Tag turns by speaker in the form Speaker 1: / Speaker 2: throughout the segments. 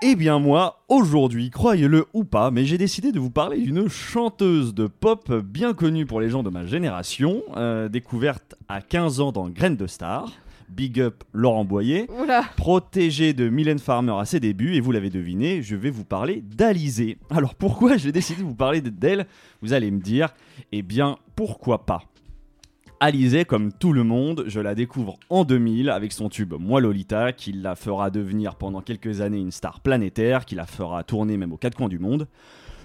Speaker 1: Eh bien moi, aujourd'hui, croyez-le ou pas, mais j'ai décidé de vous parler d'une chanteuse de pop bien connue pour les gens de ma génération, euh, découverte à 15 ans dans Graines de Star. Big up Laurent Boyer,
Speaker 2: Oula.
Speaker 1: protégé de Mylène Farmer à ses débuts, et vous l'avez deviné, je vais vous parler d'Alizée. Alors pourquoi j'ai décidé de vous parler d'elle? Vous allez me dire, eh bien pourquoi pas? Alizée, comme tout le monde, je la découvre en 2000 avec son tube Moi Lolita, qui la fera devenir pendant quelques années une star planétaire, qui la fera tourner même aux quatre coins du monde.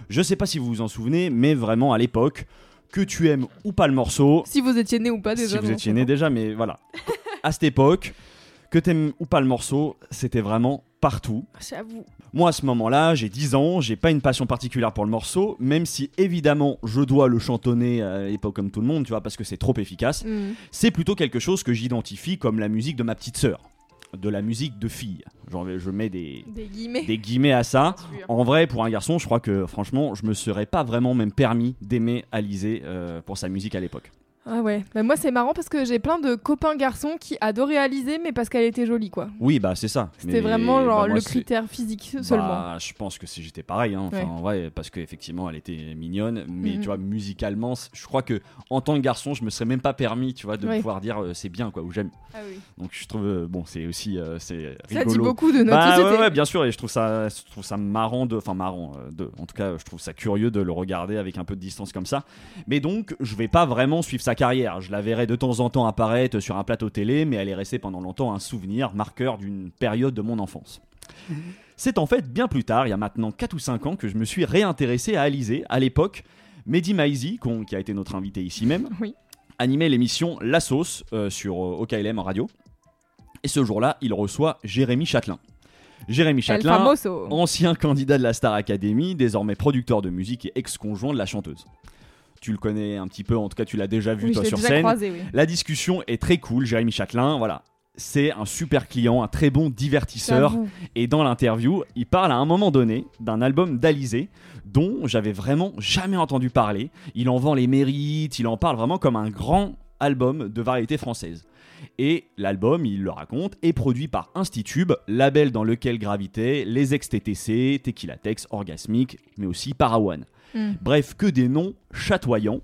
Speaker 1: Je sais pas si vous vous en souvenez, mais vraiment à l'époque, que tu aimes ou pas le morceau,
Speaker 2: Si vous étiez né ou pas déjà.
Speaker 1: si vous étiez né déjà, mais voilà. à cette époque, que t'aimes ou pas le morceau, c'était vraiment partout.
Speaker 2: J'avoue.
Speaker 1: Moi, à ce moment-là, j'ai 10 ans, j'ai pas une passion particulière pour le morceau, même si évidemment je dois le chantonner à l'époque comme tout le monde, tu vois, parce que c'est trop efficace.
Speaker 2: Hmm.
Speaker 1: C'est plutôt quelque chose que j'identifie comme la musique de ma petite sœur, de la musique de fille. Genre, je mets des,
Speaker 2: Des guillemets.
Speaker 1: des guillemets à ça. En vrai, pour un garçon, je crois que franchement, je me serais pas vraiment même permis d'aimer Alizé euh, pour sa musique à l'époque.
Speaker 2: Ah ouais. Bah moi c'est marrant parce que j'ai plein de copains garçons qui adoraient Alizée mais parce qu'elle était jolie quoi.
Speaker 1: Oui, bah c'est ça.
Speaker 2: C'était vraiment genre
Speaker 1: bah, moi,
Speaker 2: le critère physique seulement.
Speaker 1: Bah, je pense que si j'étais pareil, hein. enfin,
Speaker 2: Ouais.
Speaker 1: en vrai, parce qu'effectivement, elle était mignonne, mais
Speaker 2: Mhm.
Speaker 1: tu vois, musicalement, je crois que en tant que garçon, je me serais même pas permis, tu vois, de
Speaker 2: Ouais.
Speaker 1: pouvoir dire euh, c'est bien, quoi, ou j'aime.
Speaker 2: Ah oui.
Speaker 1: Donc je trouve, euh, bon, c'est aussi, euh, c'est
Speaker 2: Ça dit
Speaker 1: rigolo.
Speaker 2: beaucoup de notre
Speaker 1: Bah
Speaker 2: société.
Speaker 1: ouais, ouais, bien sûr, et je trouve ça, je trouve ça marrant de, enfin marrant, euh, de, en tout cas, je trouve ça curieux de le regarder avec un peu de distance comme ça. Mais donc, je vais pas vraiment suivre sa carrière. Je la verrai de temps en temps apparaître sur un plateau télé, mais elle est restée pendant longtemps un souvenir marqueur d'une période de mon enfance. C'est en fait bien plus tard, il y a maintenant 4 ou 5 ans, que je me suis réintéressé à Alizé. À l'époque, Mehdi Maizi, qui a été notre invité ici même,
Speaker 2: Oui.
Speaker 1: animait l'émission La Sauce euh, sur euh, OKLM en radio. Et ce jour-là, il reçoit Jérémy Châtelain. Jérémy
Speaker 2: El
Speaker 1: Châtelain, ancien candidat de la Star Academy, désormais producteur de musique et ex-conjoint de la chanteuse. Tu le connais un petit peu, en tout cas tu l'as déjà vu
Speaker 2: Oui,
Speaker 1: toi sur
Speaker 2: déjà
Speaker 1: scène.
Speaker 2: croisé, oui.
Speaker 1: La discussion est très cool, Jérémy Châtelain, voilà. C'est un super client, un très bon divertisseur. Et dans l'interview, il parle à un moment donné d'un album d'Alizé dont j'avais vraiment jamais entendu parler. Il en vend les mérites, il en parle vraiment comme un grand album de variété française. Et l'album, il le raconte, est produit par Institube, label dans lequel gravitaient les ex-TTC, Tequila Tex, Orgasmic, mais aussi Parawan.
Speaker 2: Hmm.
Speaker 1: Bref, que des noms chatoyants.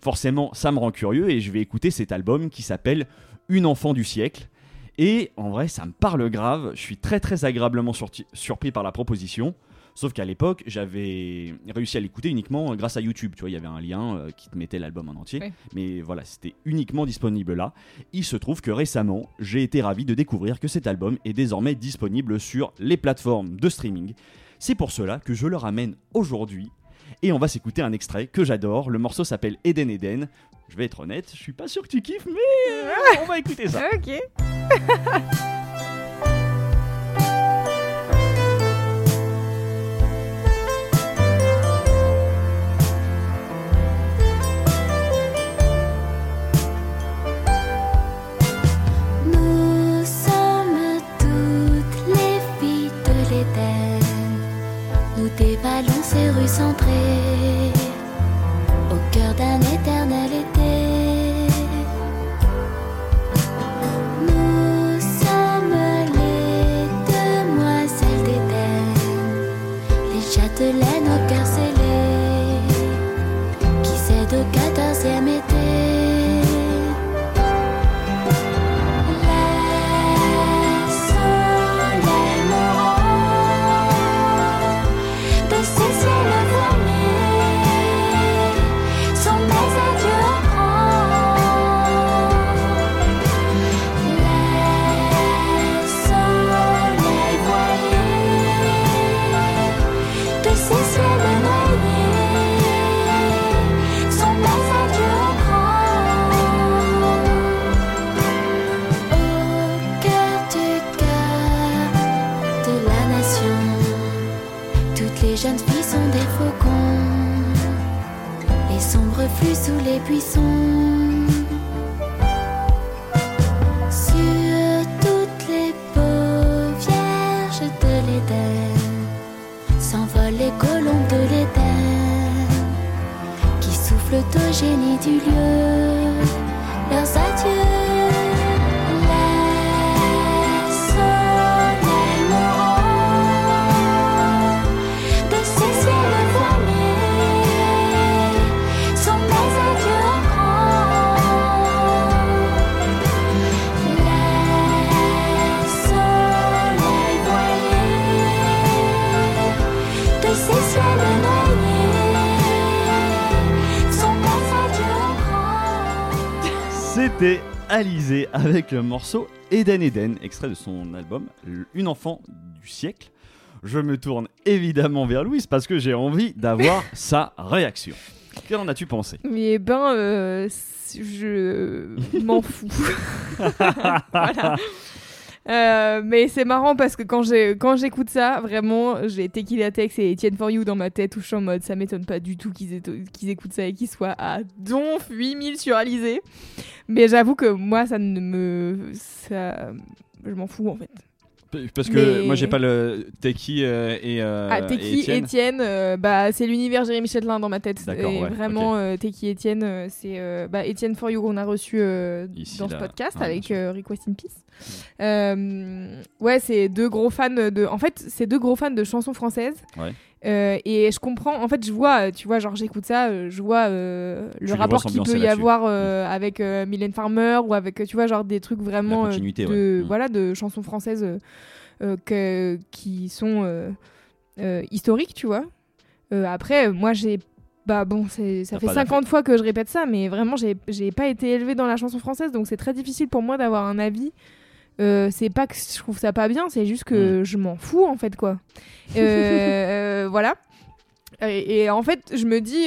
Speaker 1: Forcément, ça me rend curieux et je vais écouter cet album qui s'appelle Une enfant du siècle. Et en vrai, ça me parle grave. Je suis très très agréablement surpris par la proposition. Sauf qu'à l'époque, j'avais réussi à l'écouter uniquement grâce à YouTube. Tu vois, il y avait un lien euh, qui te mettait l'album en entier. Mais voilà, c'était uniquement disponible là. Il se trouve que récemment, j'ai été ravi de découvrir que cet album est désormais disponible sur les plateformes de streaming. C'est pour cela que je le ramène aujourd'hui. Et on va s'écouter un extrait que j'adore. Le morceau s'appelle Eden Eden. Je vais être honnête, je suis pas sûr que tu kiffes, mais euh, on va écouter ça.
Speaker 2: Ok.
Speaker 3: les châtelaines au cœur qui soufflent au génie du lieu
Speaker 1: C'était Alizé avec le morceau Eden Eden, extrait de son album Une enfant du siècle. Je me tourne évidemment vers Louise parce que j'ai envie d'avoir sa réaction. Qu'en as-tu pensé?
Speaker 2: Eh ben, euh, je m'en fous. voilà. Euh, mais c'est marrant parce que quand j'écoute ça, vraiment, j'ai Tequila Tex et Etienne For You dans ma tête où en mode ça m'étonne pas du tout qu'ils écoutent ça et qu'ils soient à donf 8000 sur Alizé. Mais j'avoue que moi, ça ne me. Je m'en fous en fait.
Speaker 1: Parce que
Speaker 2: Mais-
Speaker 1: moi j'ai pas le Teki euh, et, euh,
Speaker 2: ah,
Speaker 1: et
Speaker 2: Teki,
Speaker 1: Étienne.
Speaker 2: Etienne, euh, bah, c'est l'univers Jérémy Chatelain dans ma tête.
Speaker 1: D'accord,
Speaker 2: Et
Speaker 1: ouais,
Speaker 2: vraiment, euh, Teki, Etienne, euh, c'est euh, bah, Etienne For You qu'on a reçu euh,
Speaker 1: Ici,
Speaker 2: dans ce
Speaker 1: là.
Speaker 2: podcast
Speaker 1: Ah,
Speaker 2: avec
Speaker 1: bien sûr.
Speaker 2: euh, Request in Peace. Euh, ouais, c'est deux gros fans de. En fait, c'est deux gros fans de chansons françaises.
Speaker 1: Ouais.
Speaker 2: Euh, et je comprends, en fait, je vois, tu vois, genre j'écoute ça, euh, je vois euh, le rapport qu'il peut y avoir euh, avec Mylène Farmer ou avec, tu vois, genre des trucs vraiment de,
Speaker 1: ouais. Mm.
Speaker 2: voilà, de chansons françaises que, qui sont historiques, tu vois. Après, moi, j'ai. Bah bon, ça fait
Speaker 1: pas
Speaker 2: 50 fois que je répète ça, mais vraiment, j'ai j'ai pas été élevée dans la chanson française, donc c'est très difficile pour moi d'avoir un avis. Euh, c'est pas que je trouve ça pas bien, c'est juste
Speaker 1: Mm.
Speaker 2: que je m'en fous en fait quoi. Euh, euh, voilà. Et, et en fait, je me dis,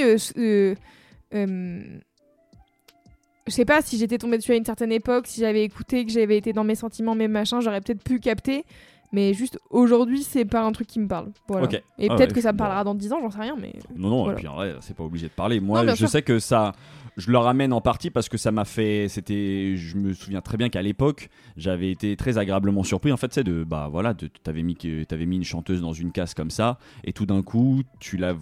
Speaker 2: je sais pas si j'étais tombée dessus à une certaine époque, si j'avais écouté, que j'avais été dans mes sentiments, mes machins, j'aurais peut-être pu capter. Mais juste aujourd'hui, c'est pas un truc qui me parle. Voilà. Et
Speaker 1: Ah
Speaker 2: peut-être
Speaker 1: ouais,
Speaker 2: que ça me
Speaker 1: bon.
Speaker 2: parlera dans 10 ans, j'en sais rien, mais.
Speaker 1: Non, non,
Speaker 2: Voilà.
Speaker 1: et puis en vrai, c'est pas obligé de parler. Moi,
Speaker 2: Non,
Speaker 1: je
Speaker 2: sûr.
Speaker 1: sais que ça. Je le ramène en partie parce que ça m'a fait. C'était. Je me souviens très bien qu'à l'époque, j'avais été très agréablement surpris. En fait, c'est de. Bah voilà, de- t'avais mis, t'avais mis une chanteuse dans une case comme ça, et tout d'un coup, tu la.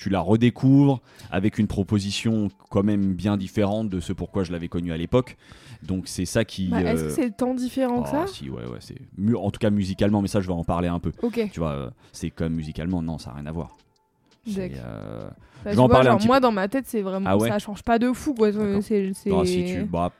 Speaker 1: Tu la redécouvres avec une proposition quand même bien différente de ce pourquoi je l'avais connue à l'époque. Donc c'est ça qui.
Speaker 2: Bah, Est-ce
Speaker 1: euh,
Speaker 2: que c'est tant différent que
Speaker 1: oh,
Speaker 2: ça
Speaker 1: si, ouais, ouais, c'est. En tout cas musicalement, mais ça, je vais en parler un peu.
Speaker 2: Ok.
Speaker 1: Tu vois, euh, c'est comme musicalement, non, ça n'a rien à voir. Euh,
Speaker 2: Bah,
Speaker 1: je vais en
Speaker 2: vois,
Speaker 1: parler un petit
Speaker 2: moi,
Speaker 1: peu.
Speaker 2: dans ma tête, c'est vraiment.
Speaker 1: Ah ouais
Speaker 2: ça change pas de fou, quoi. C'est-
Speaker 1: bah, si tu. Bah,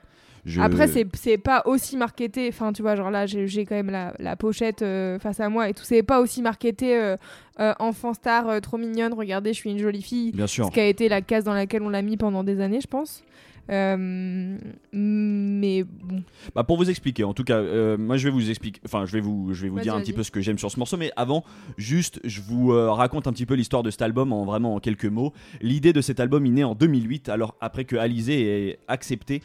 Speaker 1: je-
Speaker 2: Après, c'est c'est pas aussi marketé. Enfin, tu vois, genre là, j'ai j'ai quand même la, la pochette euh, face à moi et tout. C'est pas aussi marketé euh, euh, enfant star, trop mignonne. Regardez, je suis une jolie fille.
Speaker 1: Bien sûr.
Speaker 2: Ce qui a été la case dans laquelle on l'a mis pendant des années, je pense. Euh, mais bon.
Speaker 1: Bah, pour vous expliquer, en tout cas, euh, moi je vais vous expliquer, enfin je vais vous, je vais vous dire un petit peu ce que j'aime sur ce morceau, mais avant, juste, je vous euh, raconte un petit peu l'histoire de cet album en vraiment en quelques mots. L'idée de cet album est née en 2008, alors après que Alizé ait accepté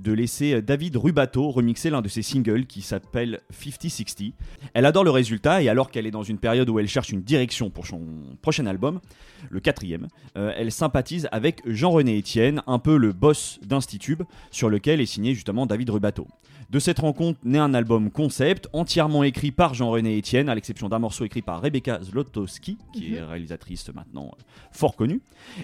Speaker 1: de laisser David Rubato remixer l'un de ses singles qui s'appelle 50-60. Elle adore le résultat et alors qu'elle est dans une période où elle cherche une direction pour son prochain album, le quatrième, euh, elle sympathise avec Jean-René Etienne, un peu le boss d'Institube, sur lequel est signé justement David Rubato. De cette rencontre naît un album concept entièrement écrit par Jean-René Etienne, à l'exception d'un morceau écrit par Rebecca Zlotowski, qui est réalisatrice maintenant euh, fort connue,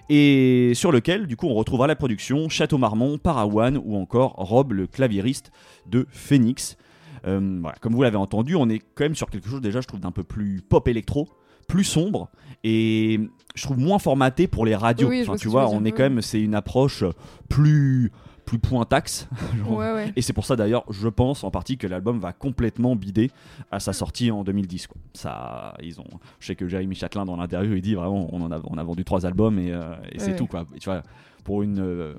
Speaker 1: et sur lequel du coup on retrouvera la production Château Marmont, Parawan ou encore Rob le claviériste de Phoenix. Euh, voilà, comme vous l'avez entendu, on est quand même sur quelque chose déjà je trouve d'un peu plus pop électro, plus sombre et je trouve moins formaté pour les radios.
Speaker 2: Oui,
Speaker 1: Enfin, tu vois, on est quand même c'est une approche plus plus pointaxe. Genre,
Speaker 2: Ouais, ouais.
Speaker 1: et c'est pour ça d'ailleurs, je pense en partie que l'album va complètement bider à sa sortie en 2010. Quoi. Ça, ils ont. Je sais que Jérémy Châtelain dans l'interview, il dit vraiment, on en a, on a vendu trois albums et, euh, et c'est tout quoi. Et tu vois, pour une euh,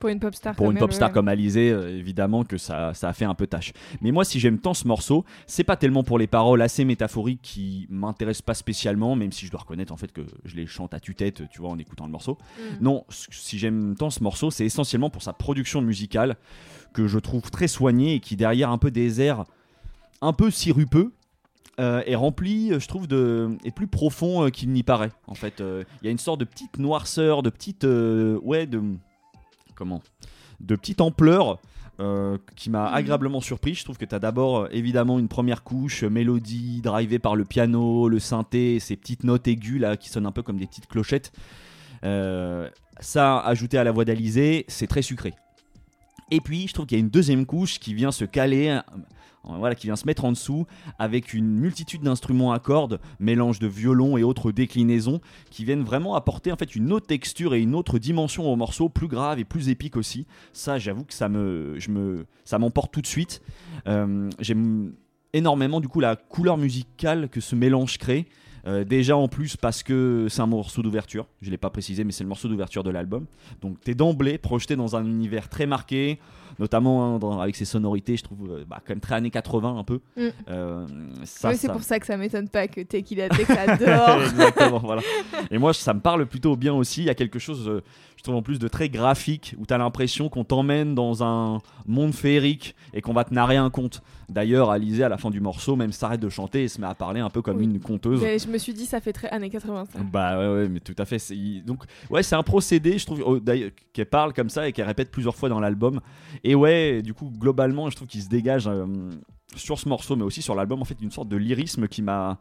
Speaker 2: Pour une pop star.
Speaker 1: pour
Speaker 2: quand
Speaker 1: une pop star
Speaker 2: ouais.
Speaker 1: comme Alizé, euh, évidemment que ça, ça a fait un peu tâche. Mais moi, si j'aime tant ce morceau, c'est pas tellement pour les paroles assez métaphoriques qui m'intéressent pas spécialement, même si je dois reconnaître en fait que je les chante à tue-tête, tu vois, en écoutant le morceau.
Speaker 2: Mm.
Speaker 1: Non, si j'aime tant ce morceau, c'est essentiellement pour sa production musicale que je trouve très soignée et qui derrière un peu des airs un peu sirupeux. euh, est rempli, je trouve, de est plus profond euh, qu'il n'y paraît. En fait, Euh, il y a une sorte de petite noirceur, de petite, ouais, de comment de petite ampleur euh, qui m'a
Speaker 2: Mhm.
Speaker 1: agréablement surpris. Je trouve que tu as d'abord euh, évidemment une première couche, euh, mélodie drivée par le piano, le synthé, ces petites notes aiguës là qui sonnent un peu comme des petites clochettes. Ça, ajouté à la voix d'Alizé, c'est très sucré. Et puis, je trouve qu'il y a une deuxième couche qui vient se caler, voilà, qui vient se mettre en dessous, avec une multitude d'instruments à cordes, mélange de violon et autres déclinaisons, qui viennent vraiment apporter en fait une autre texture et une autre dimension au morceau, plus grave et plus épique aussi. Ça, j'avoue que ça me, je m'emporte tout de suite. Euh, J'aime énormément du coup la couleur musicale que ce mélange crée. Euh, déjà en plus parce que c'est un morceau d'ouverture, je l'ai pas précisé mais c'est le morceau d'ouverture de l'album. Donc t'es d'emblée projeté dans un univers très marqué, notamment hein, dans- avec ses sonorités, je trouve euh, bah, quand même très années 80 un peu.
Speaker 2: Mm.
Speaker 1: Euh, ça,
Speaker 2: c'est
Speaker 1: ça-
Speaker 2: pour ça que ça m'étonne pas que Tequila Tex adore.
Speaker 1: Exactement, voilà. Et moi, ça me parle plutôt bien aussi. Il y a quelque chose, euh, je trouve en plus, de très graphique où tu as l'impression qu'on t'emmène dans un monde féerique et qu'on va te narrer un conte. D'ailleurs, Alizé, à la fin du morceau, même s'arrête de chanter et se met à parler un peu comme
Speaker 2: Oui.
Speaker 1: une conteuse.
Speaker 2: Mais je me suis dit, ça fait très années 80 ça.
Speaker 1: Bah ouais, ouais, mais tout à fait. Donc, ouais, c'est un procédé, je trouve, oh, d'ailleurs, qu'elle parle comme ça et qu'elle répète plusieurs fois dans l'album. Et ouais, du coup, globalement, je trouve qu'il se dégage euh, sur ce morceau, mais aussi sur l'album, en fait, une sorte de lyrisme qui m'a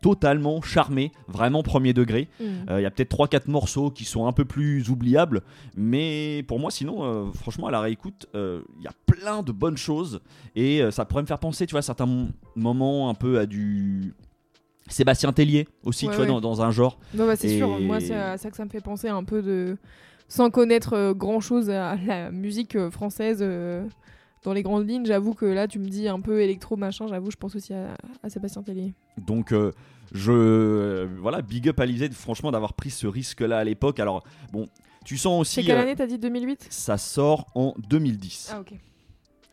Speaker 1: totalement charmé, vraiment premier degré.
Speaker 2: Mm.
Speaker 1: Euh, Il y a peut-être 3-4 morceaux qui sont un peu plus oubliables, mais pour moi, sinon, euh, franchement, à la réécoute, euh, il y a plein de bonnes choses et ça pourrait me faire penser, tu vois, à certains moments un peu à du Sébastien Tellier aussi,
Speaker 2: Ouais,
Speaker 1: tu vois,
Speaker 2: ouais.
Speaker 1: dans, dans un genre.
Speaker 2: Non, bah, c'est
Speaker 1: Et-
Speaker 2: sûr, moi c'est à ça que ça me fait penser un peu de. Sans connaître grand chose à la musique euh, française euh, dans les grandes lignes, j'avoue que là tu me dis un peu électro machin, j'avoue, je pense aussi à, à Sébastien Tellier.
Speaker 1: Donc, euh, je. euh, voilà, big up à franchement, d'avoir pris ce risque-là à l'époque. Alors, bon, tu sens aussi.
Speaker 2: C'est quelle
Speaker 1: euh,
Speaker 2: année t'as dit 2008
Speaker 1: ça sort en 2010.
Speaker 2: Ah ok.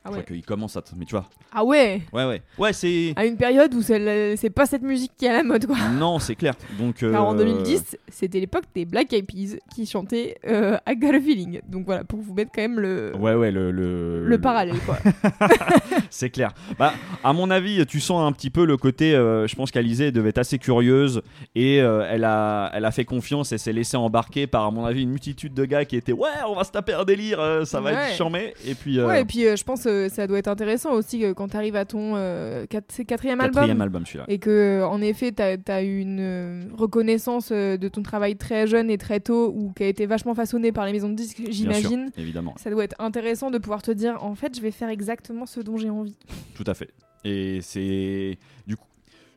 Speaker 2: Ah
Speaker 1: Je crois qu'il commence à. Mais tu vois.
Speaker 2: Ah ouais
Speaker 1: Ouais, ouais. Ouais, c'est.
Speaker 2: À une période où c'est pas cette musique qui est à la mode quoi.
Speaker 1: Non, c'est clair. Donc.
Speaker 2: Car en
Speaker 1: euh,
Speaker 2: 2010, c'était l'époque des Black Eyed Peas qui chantaient euh, I Got a Feeling. Donc voilà, pour vous mettre quand même le,
Speaker 1: Ouais, ouais, le. Le,
Speaker 2: le parallèle quoi.
Speaker 1: C'est clair. Bah, à mon avis, tu sens un petit peu le côté. euh, je pense qu'Alizée devait être assez curieuse et euh, elle, a, elle a fait confiance et s'est laissée embarquer par, à mon avis, une multitude de gars qui étaient Ouais, on va se taper un délire, euh, ça va
Speaker 2: Ouais.
Speaker 1: être charmé. Et puis. euh,
Speaker 2: Ouais, et puis euh, je pense que ça doit être intéressant aussi euh, quand t'arrives à ton euh, quatrième,
Speaker 1: quatrième
Speaker 2: album. Et que, euh, en effet, t'as as eu une euh, reconnaissance euh, de ton travail très jeune et très tôt, ou qui a été vachement façonné par les maisons de disques, j'imagine.
Speaker 1: évidemment.
Speaker 2: Ça doit être intéressant de pouvoir te dire, en fait, je vais faire exactement ce dont j'ai envie.
Speaker 1: Tout à fait. Et c'est. Du coup.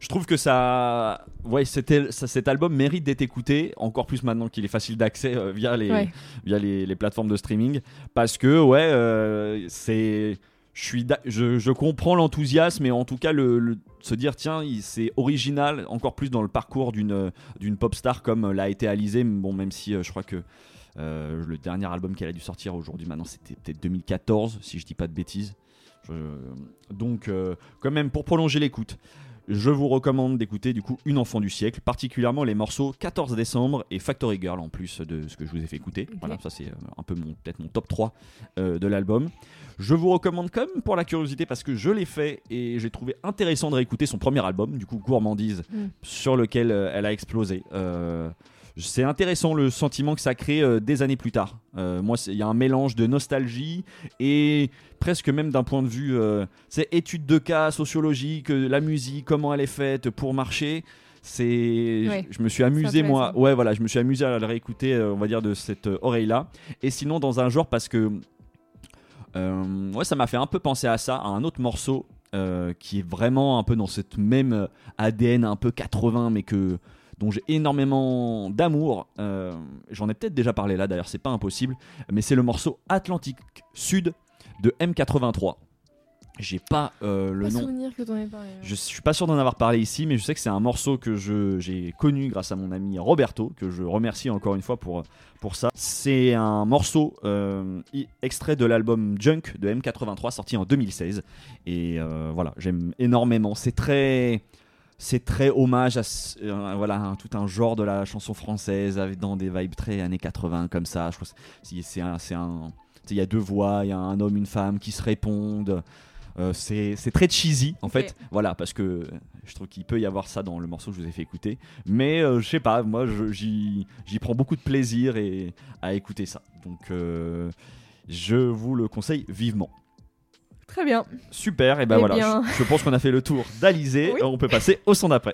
Speaker 1: Je trouve que ça, ouais, c'était, cet album mérite d'être écouté, encore plus maintenant qu'il est facile d'accès euh, via les,
Speaker 2: Ouais.
Speaker 1: via les, les plateformes de streaming, parce que ouais, euh, c'est, je suis, je, je comprends l'enthousiasme et en tout cas le, le- se dire tiens, c'est original, encore plus dans le parcours d'une d'une pop star comme l'a été Alizée. Bon, même si euh, je crois que euh, le dernier album qu'elle a dû sortir aujourd'hui, maintenant, c'était peut-être 2014, si je dis pas de bêtises. Donc, euh, quand même, pour prolonger l'écoute, je vous recommande d'écouter du coup Une enfant du siècle, particulièrement les morceaux 14 décembre et Factory Girl en plus de ce que je vous ai fait écouter. Voilà, ça c'est euh, un peu mon peut-être mon top 3 euh, de l'album. Je vous recommande quand même pour la curiosité parce que je l'ai fait et j'ai trouvé intéressant de réécouter son premier album, du coup Gourmandise,
Speaker 2: Mm.
Speaker 1: sur lequel euh, elle a explosé. Euh, c'est intéressant le sentiment que ça crée euh, des années plus tard. Euh, moi, il y a un mélange de nostalgie et presque même d'un point de vue, euh, c'est étude de cas sociologique, la musique, comment elle est faite pour marcher. C'est,
Speaker 2: Ouais,
Speaker 1: je, me suis amusé moi, ouais voilà, je me suis amusé à le réécouter, on va dire de cette oreille là. Et sinon dans un genre parce que, ouais, ça m'a fait un peu penser à ça, à un autre morceau qui est vraiment un peu dans cette même ADN un peu 80, mais que dont j'ai énormément d'amour. Euh, J'en ai peut-être déjà parlé là, d'ailleurs, c'est pas impossible, mais c'est le morceau Atlantique Sud de M83. J'ai pas euh, le
Speaker 2: pas
Speaker 1: nom.
Speaker 2: souvenir que t'en aies parlé.
Speaker 1: Je suis pas sûr d'en avoir parlé ici, mais je sais que c'est un morceau que j'ai connu grâce à mon ami Roberto, que je remercie encore une fois pour, pour ça. C'est un morceau euh, extrait de l'album Junk de M83 sorti en 2016. Et euh, voilà, j'aime énormément. C'est très. C'est très hommage à euh, voilà, tout un genre de la chanson française avec dans des vibes très années 80 comme ça. Je crois c'est- un, c'est un, il y a deux voix, il y a un homme, une femme qui se répondent. Euh, c'est très cheesy en fait, voilà, parce que je trouve qu'il peut y avoir ça dans le morceau que je vous ai fait écouter. Mais euh, je sais pas, moi j'y prends beaucoup de plaisir et, à écouter ça. Donc euh, Je vous le conseille vivement.
Speaker 2: Très bien.
Speaker 1: Super, et ben
Speaker 2: Eh
Speaker 1: voilà,
Speaker 2: bien.
Speaker 1: je, je pense qu'on a fait le tour d'Alizé,
Speaker 2: Oui.
Speaker 1: on peut passer au son d'après.